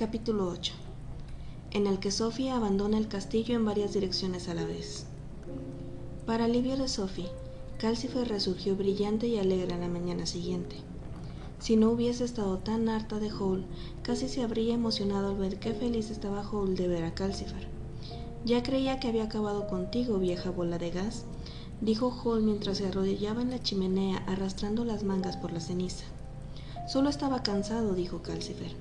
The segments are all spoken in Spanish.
Capítulo 8 en el que Sophie abandona el castillo en varias direcciones a la vez. Para alivio de Sophie, Calcifer resurgió brillante y alegre a la mañana siguiente. Si no hubiese estado tan harta de Hall, casi se habría emocionado al ver qué feliz estaba Hall de ver a Calcifer. Ya creía que había acabado contigo, vieja bola de gas, dijo Hall mientras se arrodillaba en la chimenea arrastrando las mangas por la ceniza. Solo estaba cansado, dijo Calcifer.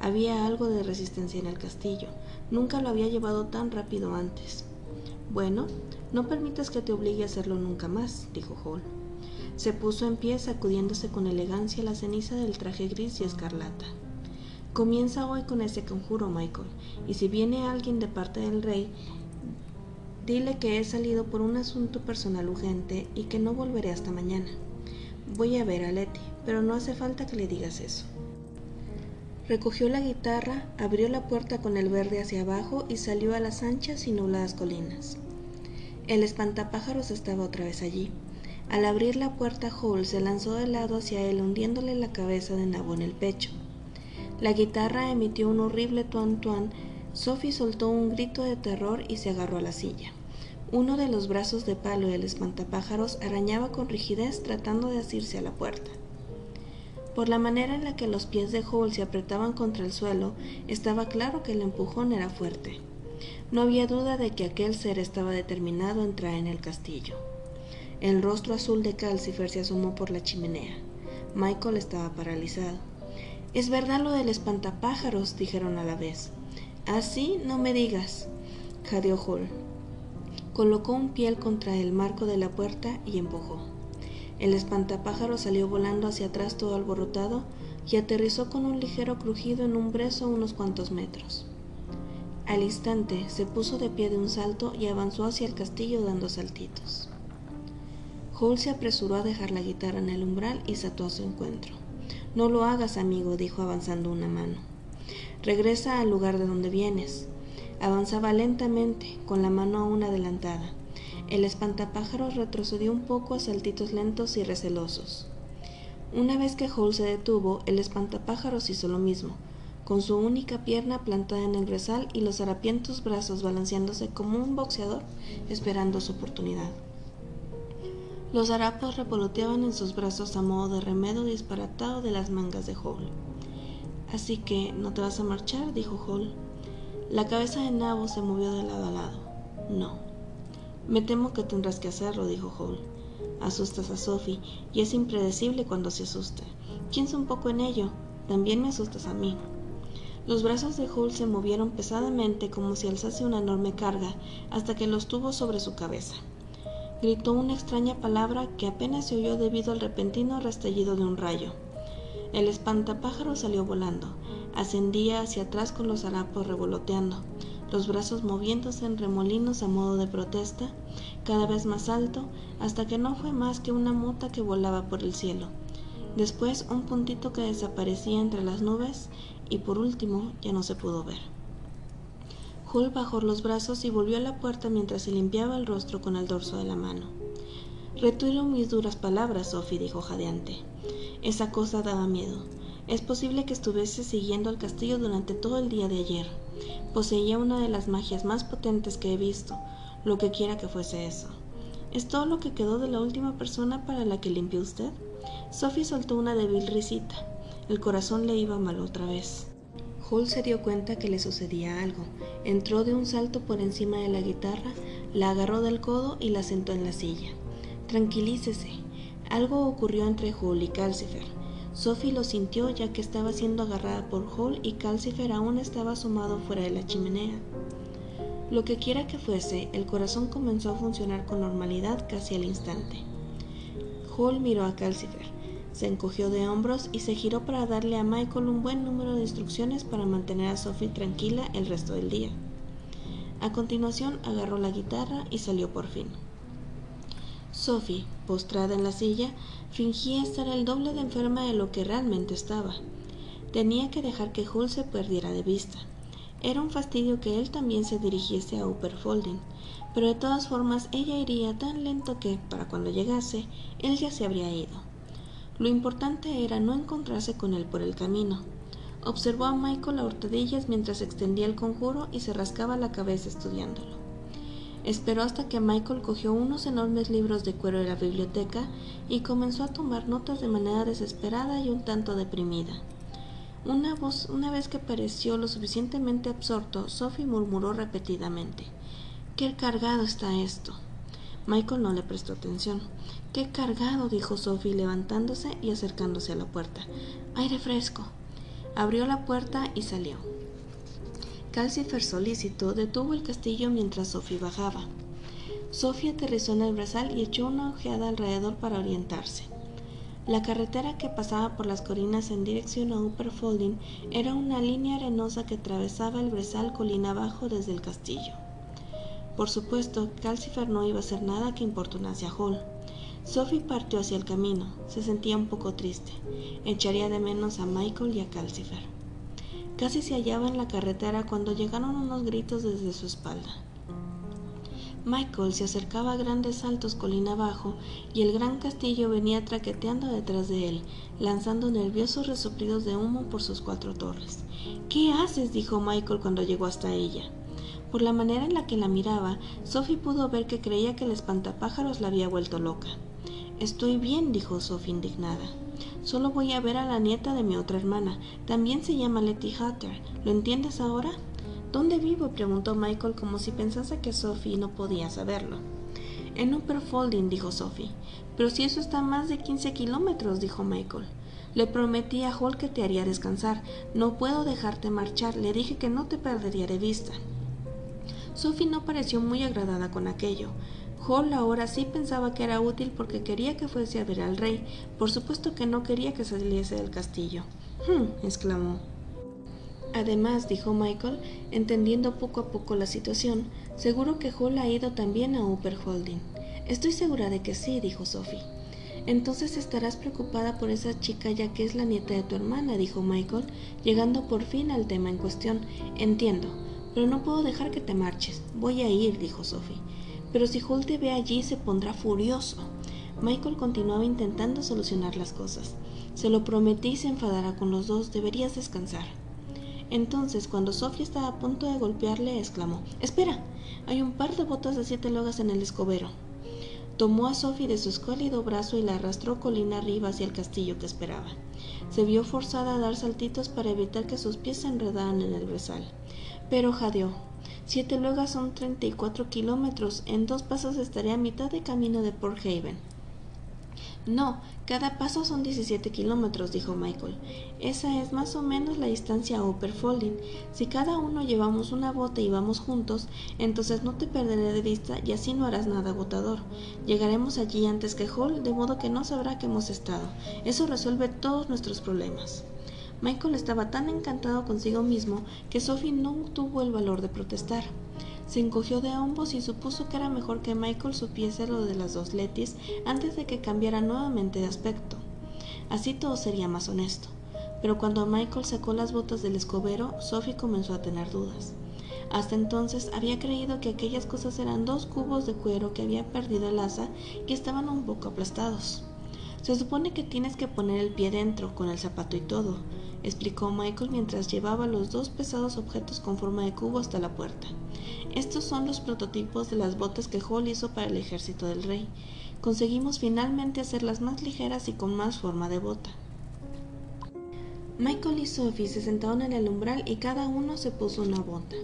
Había algo de resistencia en el castillo. Nunca lo había llevado tan rápido antes. Bueno, no permitas que te obligue a hacerlo nunca más, dijo Hall. Se puso en pie sacudiéndose con elegancia la ceniza del traje gris y escarlata. Comienza hoy con ese conjuro, Michael, y si viene alguien de parte del rey, dile que he salido por un asunto personal urgente y que no volveré hasta mañana. Voy a ver a Letty, pero no hace falta que le digas eso. Recogió la guitarra, abrió la puerta con el verde hacia abajo y salió a las anchas y nubladas colinas. El espantapájaros estaba otra vez allí. Al abrir la puerta, Hall se lanzó de lado hacia él, hundiéndole la cabeza de nabo en el pecho. La guitarra emitió un horrible tuan tuan. Sophie soltó un grito de terror y se agarró a la silla. Uno de los brazos de palo del espantapájaros arañaba con rigidez tratando de asirse a la puerta. Por la manera en la que los pies de Hall se apretaban contra el suelo, estaba claro que el empujón era fuerte. No había duda de que aquel ser estaba determinado a entrar en el castillo. El rostro azul de Calcifer se asomó por la chimenea. Michael estaba paralizado. Es verdad lo del espantapájaros, dijeron a la vez. Así no me digas, jadeó Hall. Colocó un piel contra el marco de la puerta y empujó. El espantapájaros salió volando hacia atrás todo alborotado y aterrizó con un ligero crujido en un brezo unos cuantos metros. Al instante se puso de pie de un salto y avanzó hacia el castillo dando saltitos. Hall se apresuró a dejar la guitarra en el umbral y saltó a su encuentro. No lo hagas, amigo, dijo avanzando una mano. Regresa al lugar de donde vienes. Avanzaba lentamente, con la mano aún adelantada. El espantapájaros retrocedió un poco a saltitos lentos y recelosos. Una vez que Hall se detuvo, el espantapájaros hizo lo mismo, con su única pierna plantada en el brezal y los harapientos brazos balanceándose como un boxeador esperando su oportunidad. Los harapos revoloteaban en sus brazos a modo de remedo disparatado de las mangas de Hall. Así que, ¿no te vas a marchar? dijo Hall. La cabeza de Nabo se movió de lado a lado. No. Me temo que tendrás que hacerlo, dijo Hall. Asustas a Sophie y es impredecible cuando se asuste. Piensa un poco en ello. También me asustas a mí. Los brazos de Hall se movieron pesadamente como si alzase una enorme carga hasta que los tuvo sobre su cabeza. Gritó una extraña palabra que apenas se oyó debido al repentino restallido de un rayo. El espantapájaro salió volando. Ascendía hacia atrás con los harapos revoloteando los brazos moviéndose en remolinos a modo de protesta, cada vez más alto, hasta que no fue más que una mota que volaba por el cielo. Después un puntito que desaparecía entre las nubes y por último ya no se pudo ver. Hull bajó los brazos y volvió a la puerta mientras se limpiaba el rostro con el dorso de la mano. Retiro mis duras palabras, Sophie, dijo jadeante. Esa cosa daba miedo. Es posible que estuviese siguiendo al castillo durante todo el día de ayer. Poseía una de las magias más potentes que he visto, lo que quiera que fuese eso. ¿Es todo lo que quedó de la última persona para la que limpió usted? Sophie soltó una débil risita. El corazón le iba mal otra vez. Hall se dio cuenta que le sucedía algo. Entró de un salto por encima de la guitarra, la agarró del codo y la sentó en la silla. Tranquilícese. Algo ocurrió entre Hall y Calcifer. Sophie lo sintió ya que estaba siendo agarrada por Hall y Calcifer aún estaba asomado fuera de la chimenea. Lo que quiera que fuese, el corazón comenzó a funcionar con normalidad casi al instante. Hall miró a Calcifer, se encogió de hombros y se giró para darle a Michael un buen número de instrucciones para mantener a Sophie tranquila el resto del día. A continuación agarró la guitarra y salió por fin. Sophie, postrada en la silla, fingía estar el doble de enferma de lo que realmente estaba. Tenía que dejar que Hull se perdiera de vista. Era un fastidio que él también se dirigiese a Upper Folding, pero de todas formas ella iría tan lento que, para cuando llegase, él ya se habría ido. Lo importante era no encontrarse con él por el camino. Observó a Michael a hurtadillas mientras extendía el conjuro y se rascaba la cabeza estudiándolo. Esperó hasta que Michael cogió unos enormes libros de cuero de la biblioteca y comenzó a tomar notas de manera desesperada y un tanto deprimida. Una, voz, una vez que pareció lo suficientemente absorto, Sophie murmuró repetidamente Qué cargado está esto. Michael no le prestó atención. Qué cargado, dijo Sophie levantándose y acercándose a la puerta. Aire fresco. Abrió la puerta y salió. Calcifer solícito detuvo el castillo mientras Sophie bajaba. Sophie aterrizó en el brazal y echó una ojeada alrededor para orientarse. La carretera que pasaba por las colinas en dirección a Upper Folding era una línea arenosa que atravesaba el brezal colina abajo desde el castillo. Por supuesto, Calcifer no iba a hacer nada que importunase a Hall. Sophie partió hacia el camino. Se sentía un poco triste. Echaría de menos a Michael y a Calcifer. Casi se hallaba en la carretera cuando llegaron unos gritos desde su espalda. Michael se acercaba a grandes saltos colina abajo y el gran castillo venía traqueteando detrás de él, lanzando nerviosos resoplidos de humo por sus cuatro torres. ¿Qué haces? dijo Michael cuando llegó hasta ella. Por la manera en la que la miraba, Sophie pudo ver que creía que el espantapájaros la había vuelto loca. Estoy bien, dijo Sophie indignada. Solo voy a ver a la nieta de mi otra hermana. También se llama Letty Hatter. ¿Lo entiendes ahora? ¿Dónde vivo? preguntó Michael como si pensase que Sophie no podía saberlo. En Upper Folding, dijo Sophie. Pero si eso está más de 15 kilómetros, dijo Michael. Le prometí a Hall que te haría descansar. No puedo dejarte marchar. Le dije que no te perdería de vista. Sophie no pareció muy agradada con aquello. Hall ahora sí pensaba que era útil porque quería que fuese a ver al rey. Por supuesto que no quería que saliese del castillo. Hm, exclamó. Además, dijo Michael, entendiendo poco a poco la situación, seguro que Hall ha ido también a Upper Holding. Estoy segura de que sí, dijo Sophie. Entonces estarás preocupada por esa chica ya que es la nieta de tu hermana, dijo Michael, llegando por fin al tema en cuestión. Entiendo, pero no puedo dejar que te marches. Voy a ir, dijo Sophie. Pero si Hall te ve allí se pondrá furioso. Michael continuaba intentando solucionar las cosas. Se lo prometí y se enfadará con los dos. Deberías descansar. Entonces, cuando Sofía estaba a punto de golpearle, exclamó Espera. Hay un par de botas de siete logas en el escobero. Tomó a Sophie de su escuálido brazo y la arrastró colina arriba hacia el castillo que esperaba. Se vio forzada a dar saltitos para evitar que sus pies se enredaran en el brezal. Pero jadeó. Siete logas son treinta y cuatro kilómetros. En dos pasos estaría a mitad de camino de Port Haven. No, cada paso son 17 kilómetros, dijo Michael. Esa es más o menos la distancia a Upper Folding. Si cada uno llevamos una bota y vamos juntos, entonces no te perderé de vista y así no harás nada agotador. Llegaremos allí antes que Hall, de modo que no sabrá que hemos estado. Eso resuelve todos nuestros problemas. Michael estaba tan encantado consigo mismo que Sophie no tuvo el valor de protestar. Se encogió de hombros y supuso que era mejor que Michael supiese lo de las dos Letis antes de que cambiara nuevamente de aspecto. Así todo sería más honesto. Pero cuando Michael sacó las botas del escobero, Sophie comenzó a tener dudas. Hasta entonces había creído que aquellas cosas eran dos cubos de cuero que había perdido el asa y estaban un poco aplastados. Se supone que tienes que poner el pie dentro, con el zapato y todo, explicó Michael mientras llevaba los dos pesados objetos con forma de cubo hasta la puerta. Estos son los prototipos de las botas que Hall hizo para el ejército del rey. Conseguimos finalmente hacerlas más ligeras y con más forma de bota. Michael y Sophie se sentaron en el umbral y cada uno se puso una bota.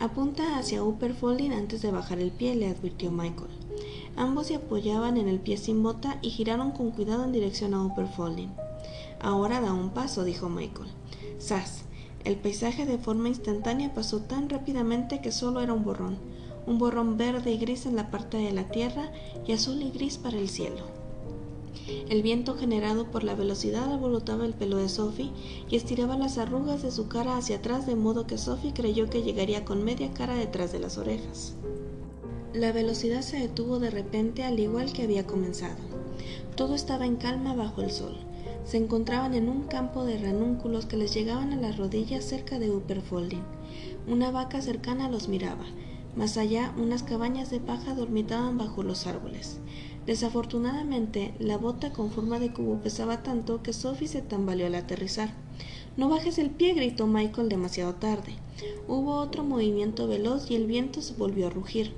Apunta hacia Upper Folding antes de bajar el pie, le advirtió Michael. Ambos se apoyaban en el pie sin bota y giraron con cuidado en dirección a Upper Folding. Ahora da un paso, dijo Michael. Sas. El paisaje de forma instantánea pasó tan rápidamente que solo era un borrón, un borrón verde y gris en la parte de la tierra y azul y gris para el cielo. El viento generado por la velocidad alborotaba el pelo de Sophie y estiraba las arrugas de su cara hacia atrás de modo que Sophie creyó que llegaría con media cara detrás de las orejas. La velocidad se detuvo de repente al igual que había comenzado. Todo estaba en calma bajo el sol se encontraban en un campo de ranúnculos que les llegaban a las rodillas cerca de Upperfolding. Una vaca cercana los miraba. Más allá, unas cabañas de paja dormitaban bajo los árboles. Desafortunadamente, la bota con forma de cubo pesaba tanto que Sophie se tambaleó al aterrizar. No bajes el pie, gritó Michael demasiado tarde. Hubo otro movimiento veloz y el viento se volvió a rugir.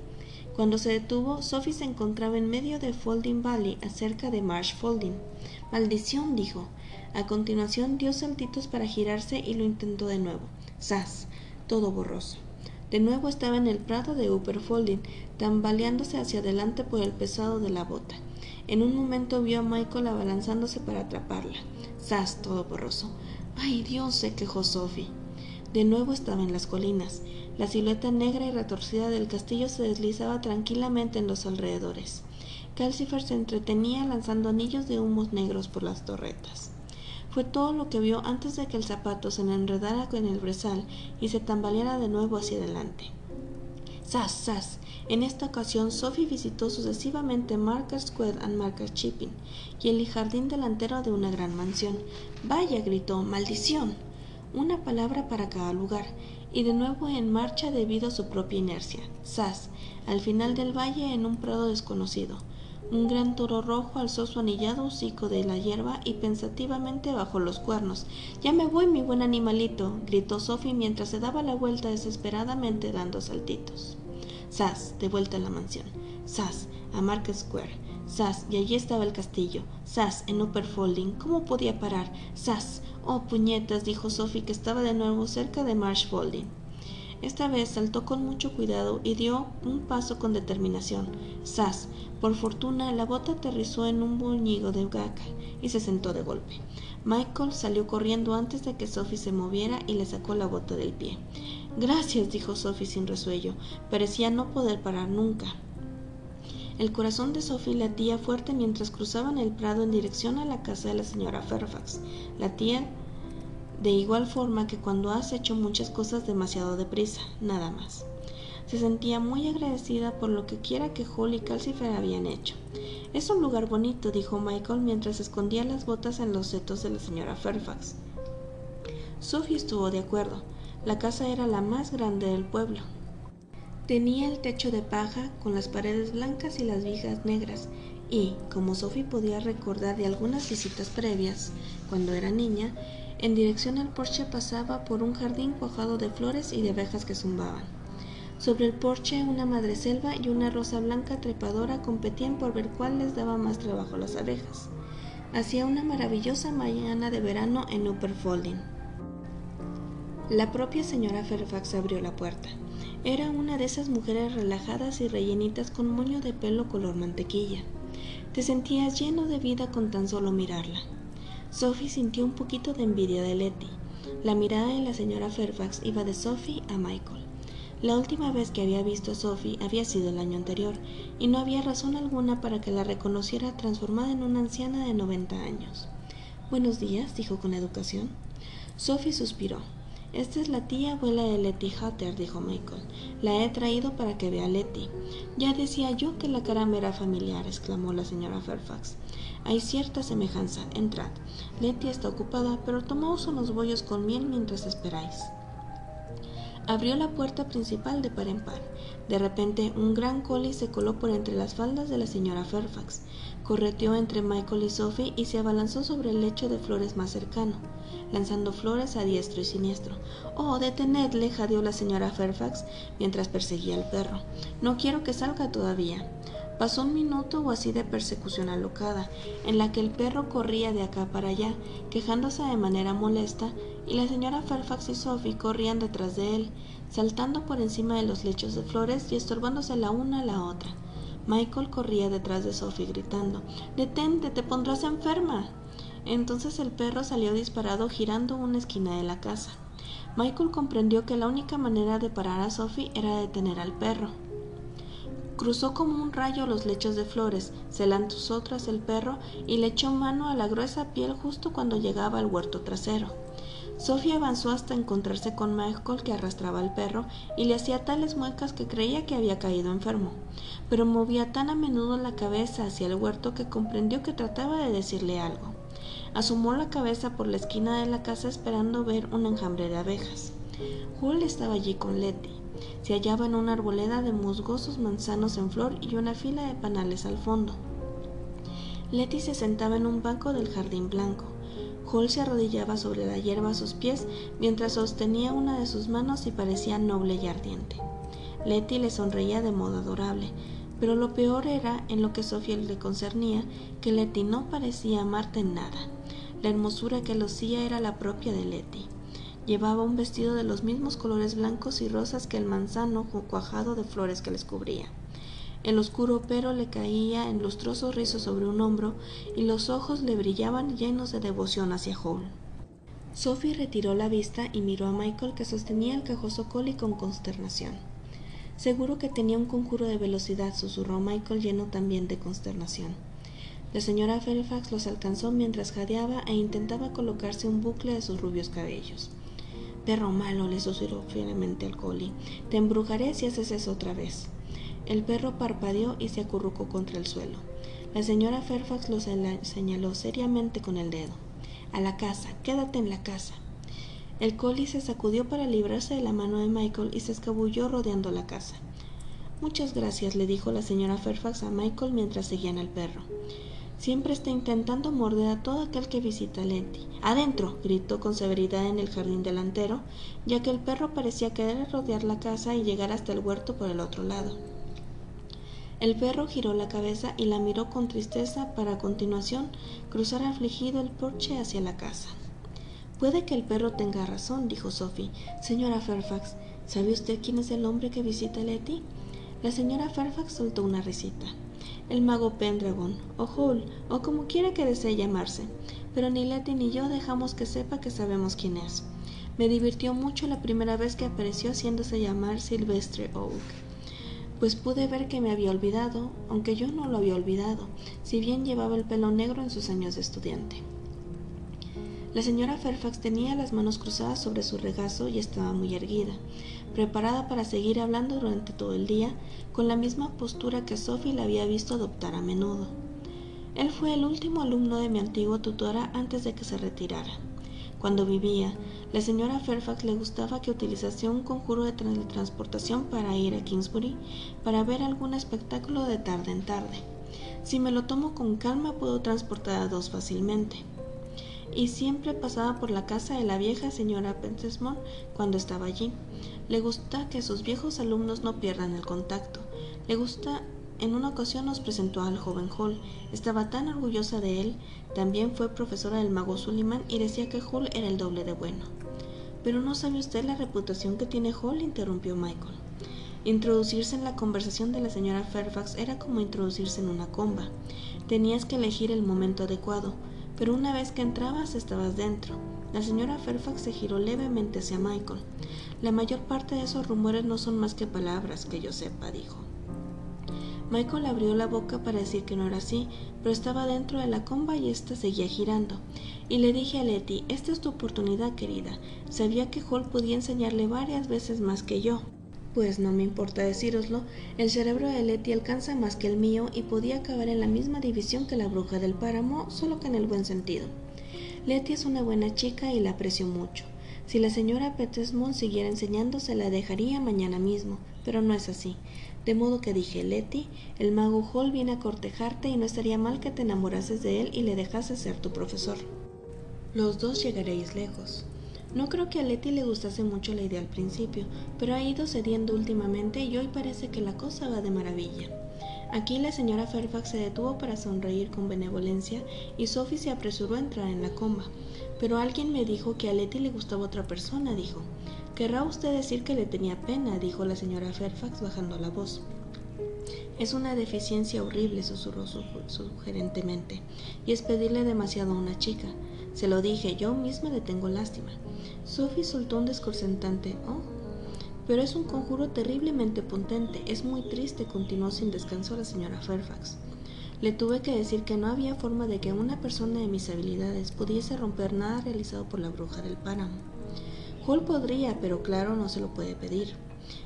Cuando se detuvo, Sophie se encontraba en medio de Folding Valley, acerca de Marsh Folding. Maldición, dijo. A continuación dio saltitos para girarse y lo intentó de nuevo. ¡Zas! Todo borroso. De nuevo estaba en el prado de Upper Folding, tambaleándose hacia adelante por el pesado de la bota. En un momento vio a Michael abalanzándose para atraparla. ¡Zas! Todo borroso. ¡Ay, Dios! se quejó Sophie. De nuevo estaba en las colinas. La silueta negra y retorcida del castillo se deslizaba tranquilamente en los alrededores. Calcifer se entretenía lanzando anillos de humos negros por las torretas. Fue todo lo que vio antes de que el zapato se enredara con el brezal y se tambaleara de nuevo hacia adelante. ¡Sas, sas! En esta ocasión, Sophie visitó sucesivamente Marker Square and Marker Chipping y el jardín delantero de una gran mansión. ¡Vaya! gritó. ¡Maldición! Una palabra para cada lugar, y de nuevo en marcha debido a su propia inercia. ¡Sas! Al final del valle en un prado desconocido. Un gran toro rojo alzó su anillado hocico de la hierba y pensativamente bajó los cuernos. Ya me voy, mi buen animalito, gritó Sophie mientras se daba la vuelta desesperadamente dando saltitos. Sas, de vuelta a la mansión. Sas, a Market Square. Sas, y allí estaba el castillo. Sas, en Upper Folding. ¿Cómo podía parar? Sas. Oh, puñetas, dijo Sophie, que estaba de nuevo cerca de Marsh Folding. Esta vez saltó con mucho cuidado y dio un paso con determinación. Sas. Por fortuna, la bota aterrizó en un boñigo de gaca y se sentó de golpe. Michael salió corriendo antes de que Sophie se moviera y le sacó la bota del pie. Gracias, dijo Sophie sin resuello. Parecía no poder parar nunca. El corazón de Sophie latía fuerte mientras cruzaban el prado en dirección a la casa de la señora Fairfax. Latía de igual forma que cuando has hecho muchas cosas demasiado deprisa, nada más. Se sentía muy agradecida por lo que quiera que Holly y Calcifer habían hecho. Es un lugar bonito, dijo Michael mientras escondía las botas en los setos de la señora Fairfax. Sophie estuvo de acuerdo. La casa era la más grande del pueblo. Tenía el techo de paja con las paredes blancas y las vigas negras, y, como Sophie podía recordar de algunas visitas previas, cuando era niña, en dirección al porche pasaba por un jardín cuajado de flores y de abejas que zumbaban. Sobre el porche una madreselva y una rosa blanca trepadora competían por ver cuál les daba más trabajo a las abejas. Hacía una maravillosa mañana de verano en Upper Folding. La propia señora Fairfax abrió la puerta. Era una de esas mujeres relajadas y rellenitas con moño de pelo color mantequilla. Te sentías lleno de vida con tan solo mirarla. Sophie sintió un poquito de envidia de Letty. La mirada de la señora Fairfax iba de Sophie a Michael. La última vez que había visto a Sophie había sido el año anterior, y no había razón alguna para que la reconociera transformada en una anciana de 90 años. Buenos días, dijo con educación. Sophie suspiró. Esta es la tía abuela de Letty Hatter, dijo Michael. La he traído para que vea a Letty. Ya decía yo que la cara me era familiar, exclamó la señora Fairfax. Hay cierta semejanza. Entrad. Letty está ocupada, pero tomaos unos bollos con miel mientras esperáis. Abrió la puerta principal de par en par. De repente, un gran collie se coló por entre las faldas de la señora Fairfax, correteó entre Michael y Sophie y se abalanzó sobre el lecho de flores más cercano, lanzando flores a diestro y siniestro. Oh, detenedle, jadeó la señora Fairfax mientras perseguía al perro. No quiero que salga todavía. Pasó un minuto o así de persecución alocada, en la que el perro corría de acá para allá, quejándose de manera molesta, y la señora Fairfax y Sophie corrían detrás de él, saltando por encima de los lechos de flores y estorbándose la una a la otra. Michael corría detrás de Sophie gritando Detente, te pondrás enferma. Entonces el perro salió disparado girando una esquina de la casa. Michael comprendió que la única manera de parar a Sophie era detener al perro. Cruzó como un rayo los lechos de flores, se lanzó tras el perro y le echó mano a la gruesa piel justo cuando llegaba al huerto trasero. Sofía avanzó hasta encontrarse con Michael que arrastraba al perro y le hacía tales muecas que creía que había caído enfermo, pero movía tan a menudo la cabeza hacia el huerto que comprendió que trataba de decirle algo. Asomó la cabeza por la esquina de la casa esperando ver un enjambre de abejas. Hull estaba allí con Letty. Se hallaba en una arboleda de musgosos manzanos en flor y una fila de panales al fondo. Letty se sentaba en un banco del jardín blanco. Hall se arrodillaba sobre la hierba a sus pies mientras sostenía una de sus manos y parecía noble y ardiente. Letty le sonreía de modo adorable, pero lo peor era, en lo que Sofía le concernía, que Letty no parecía a Marta en nada. La hermosura que lucía era la propia de Letty. Llevaba un vestido de los mismos colores blancos y rosas que el manzano cuajado de flores que les cubría. El oscuro pero le caía en lustrosos rizos sobre un hombro y los ojos le brillaban llenos de devoción hacia Hall. Sophie retiró la vista y miró a Michael que sostenía el cajoso coli con consternación. Seguro que tenía un conjuro de velocidad, susurró Michael lleno también de consternación. La señora Fairfax los alcanzó mientras jadeaba e intentaba colocarse un bucle de sus rubios cabellos. Perro malo, le susurró fielmente al collie. Te embrujaré si haces eso otra vez. El perro parpadeó y se acurrucó contra el suelo. La señora Fairfax lo señaló seriamente con el dedo. A la casa, quédate en la casa. El collie se sacudió para librarse de la mano de Michael y se escabulló rodeando la casa. Muchas gracias, le dijo la señora Fairfax a Michael mientras seguían al perro. Siempre está intentando morder a todo aquel que visita a Letty. ¡Adentro! gritó con severidad en el jardín delantero, ya que el perro parecía querer rodear la casa y llegar hasta el huerto por el otro lado. El perro giró la cabeza y la miró con tristeza para a continuación cruzar afligido el porche hacia la casa. Puede que el perro tenga razón, dijo Sophie. Señora Fairfax, ¿sabe usted quién es el hombre que visita a Letty? La señora Fairfax soltó una risita el mago Pendragon, o Hull, o como quiera que desee llamarse, pero ni Letty ni yo dejamos que sepa que sabemos quién es. Me divirtió mucho la primera vez que apareció haciéndose llamar Silvestre Oak, pues pude ver que me había olvidado, aunque yo no lo había olvidado, si bien llevaba el pelo negro en sus años de estudiante. La señora Fairfax tenía las manos cruzadas sobre su regazo y estaba muy erguida, preparada para seguir hablando durante todo el día, con la misma postura que Sophie la había visto adoptar a menudo. Él fue el último alumno de mi antigua tutora antes de que se retirara. Cuando vivía, la señora Fairfax le gustaba que utilizase un conjuro de transportación para ir a Kingsbury para ver algún espectáculo de tarde en tarde. Si me lo tomo con calma puedo transportar a dos fácilmente y siempre pasaba por la casa de la vieja señora Pentesmore cuando estaba allí. Le gusta que sus viejos alumnos no pierdan el contacto. Le gusta en una ocasión nos presentó al joven Hall. Estaba tan orgullosa de él. También fue profesora del mago Suliman y decía que Hall era el doble de bueno. Pero no sabe usted la reputación que tiene Hall, interrumpió Michael. Introducirse en la conversación de la señora Fairfax era como introducirse en una comba. Tenías que elegir el momento adecuado pero una vez que entrabas estabas dentro. La señora Fairfax se giró levemente hacia Michael. La mayor parte de esos rumores no son más que palabras, que yo sepa, dijo. Michael abrió la boca para decir que no era así, pero estaba dentro de la comba y ésta seguía girando. Y le dije a Letty, esta es tu oportunidad, querida. Sabía que Hall podía enseñarle varias veces más que yo pues no me importa decíroslo, el cerebro de Letty alcanza más que el mío y podía acabar en la misma división que la bruja del páramo, solo que en el buen sentido. Letty es una buena chica y la aprecio mucho. Si la señora Petesmont siguiera enseñando, se la dejaría mañana mismo, pero no es así. De modo que dije, Letty, el mago Hall viene a cortejarte y no estaría mal que te enamorases de él y le dejases ser tu profesor. Los dos llegaréis lejos. No creo que a Letty le gustase mucho la idea al principio, pero ha ido cediendo últimamente y hoy parece que la cosa va de maravilla. Aquí la señora Fairfax se detuvo para sonreír con benevolencia y Sophie se apresuró a entrar en la comba. Pero alguien me dijo que a Letty le gustaba otra persona, dijo. Querrá usted decir que le tenía pena, dijo la señora Fairfax bajando la voz. Es una deficiencia horrible, susurró sugerentemente, y es pedirle demasiado a una chica. Se lo dije, yo misma le tengo lástima. Sophie soltó un desconcentante Oh. Pero es un conjuro terriblemente potente. Es muy triste, continuó sin descanso la señora Fairfax. Le tuve que decir que no había forma de que una persona de mis habilidades pudiese romper nada realizado por la bruja del páramo. Hall podría, pero claro, no se lo puede pedir.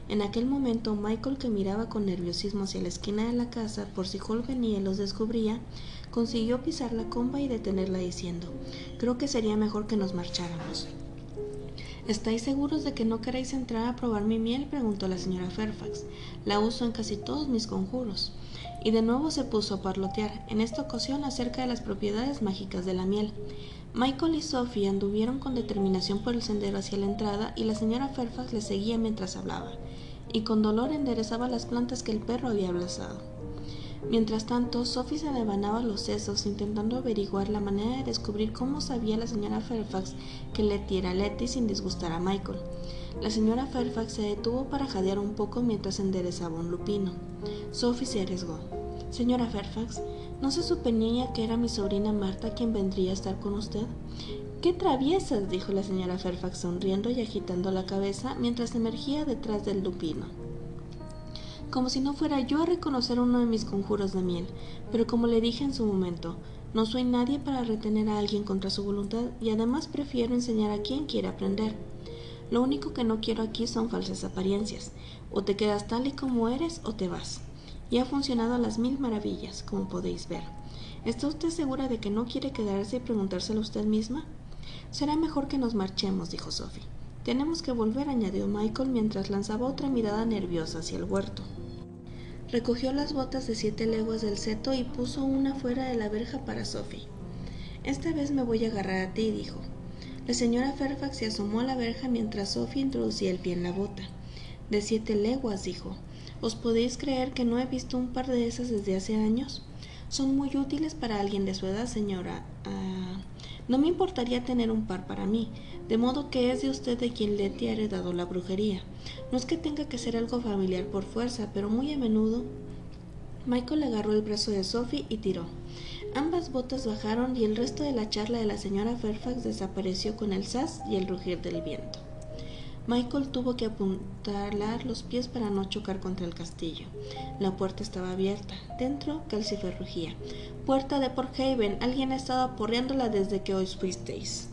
En aquel momento, Michael, que miraba con nerviosismo hacia la esquina de la casa por si Hall venía y los descubría, consiguió pisar la comba y detenerla diciendo, creo que sería mejor que nos marcháramos. ¿Estáis seguros de que no queréis entrar a probar mi miel? preguntó la señora Fairfax. La uso en casi todos mis conjuros. Y de nuevo se puso a parlotear, en esta ocasión acerca de las propiedades mágicas de la miel. Michael y Sophie anduvieron con determinación por el sendero hacia la entrada y la señora Fairfax les seguía mientras hablaba, y con dolor enderezaba las plantas que el perro había abrazado. Mientras tanto, Sophie se devanaba los sesos intentando averiguar la manera de descubrir cómo sabía la señora Fairfax que Letty era Letty sin disgustar a Michael. La señora Fairfax se detuvo para jadear un poco mientras enderezaba un lupino. Sophie se arriesgó. Señora Fairfax, ¿no se suponía que era mi sobrina Marta quien vendría a estar con usted? ¡Qué traviesas! dijo la señora Fairfax sonriendo y agitando la cabeza mientras emergía detrás del lupino. Como si no fuera yo a reconocer uno de mis conjuros de miel, pero como le dije en su momento, no soy nadie para retener a alguien contra su voluntad y además prefiero enseñar a quien quiere aprender. Lo único que no quiero aquí son falsas apariencias. O te quedas tal y como eres o te vas y ha funcionado a las mil maravillas, como podéis ver. ¿Está usted segura de que no quiere quedarse y preguntárselo usted misma? Será mejor que nos marchemos, dijo Sophie. Tenemos que volver, añadió Michael mientras lanzaba otra mirada nerviosa hacia el huerto. Recogió las botas de siete leguas del seto y puso una fuera de la verja para Sophie. Esta vez me voy a agarrar a ti, dijo. La señora Fairfax se asomó a la verja mientras Sophie introducía el pie en la bota. De siete leguas, dijo. ¿Os podéis creer que no he visto un par de esas desde hace años? Son muy útiles para alguien de su edad, señora. Ah, no me importaría tener un par para mí, de modo que es de usted de quien Letty ha heredado la brujería. No es que tenga que ser algo familiar por fuerza, pero muy a menudo. Michael agarró el brazo de Sophie y tiró. Ambas botas bajaron y el resto de la charla de la señora Fairfax desapareció con el sas y el rugir del viento. Michael tuvo que apuntalar los pies para no chocar contra el castillo. La puerta estaba abierta. Dentro, Calcifer rugía. Puerta de Port Haven. Alguien ha estado aporreándola desde que os fuisteis.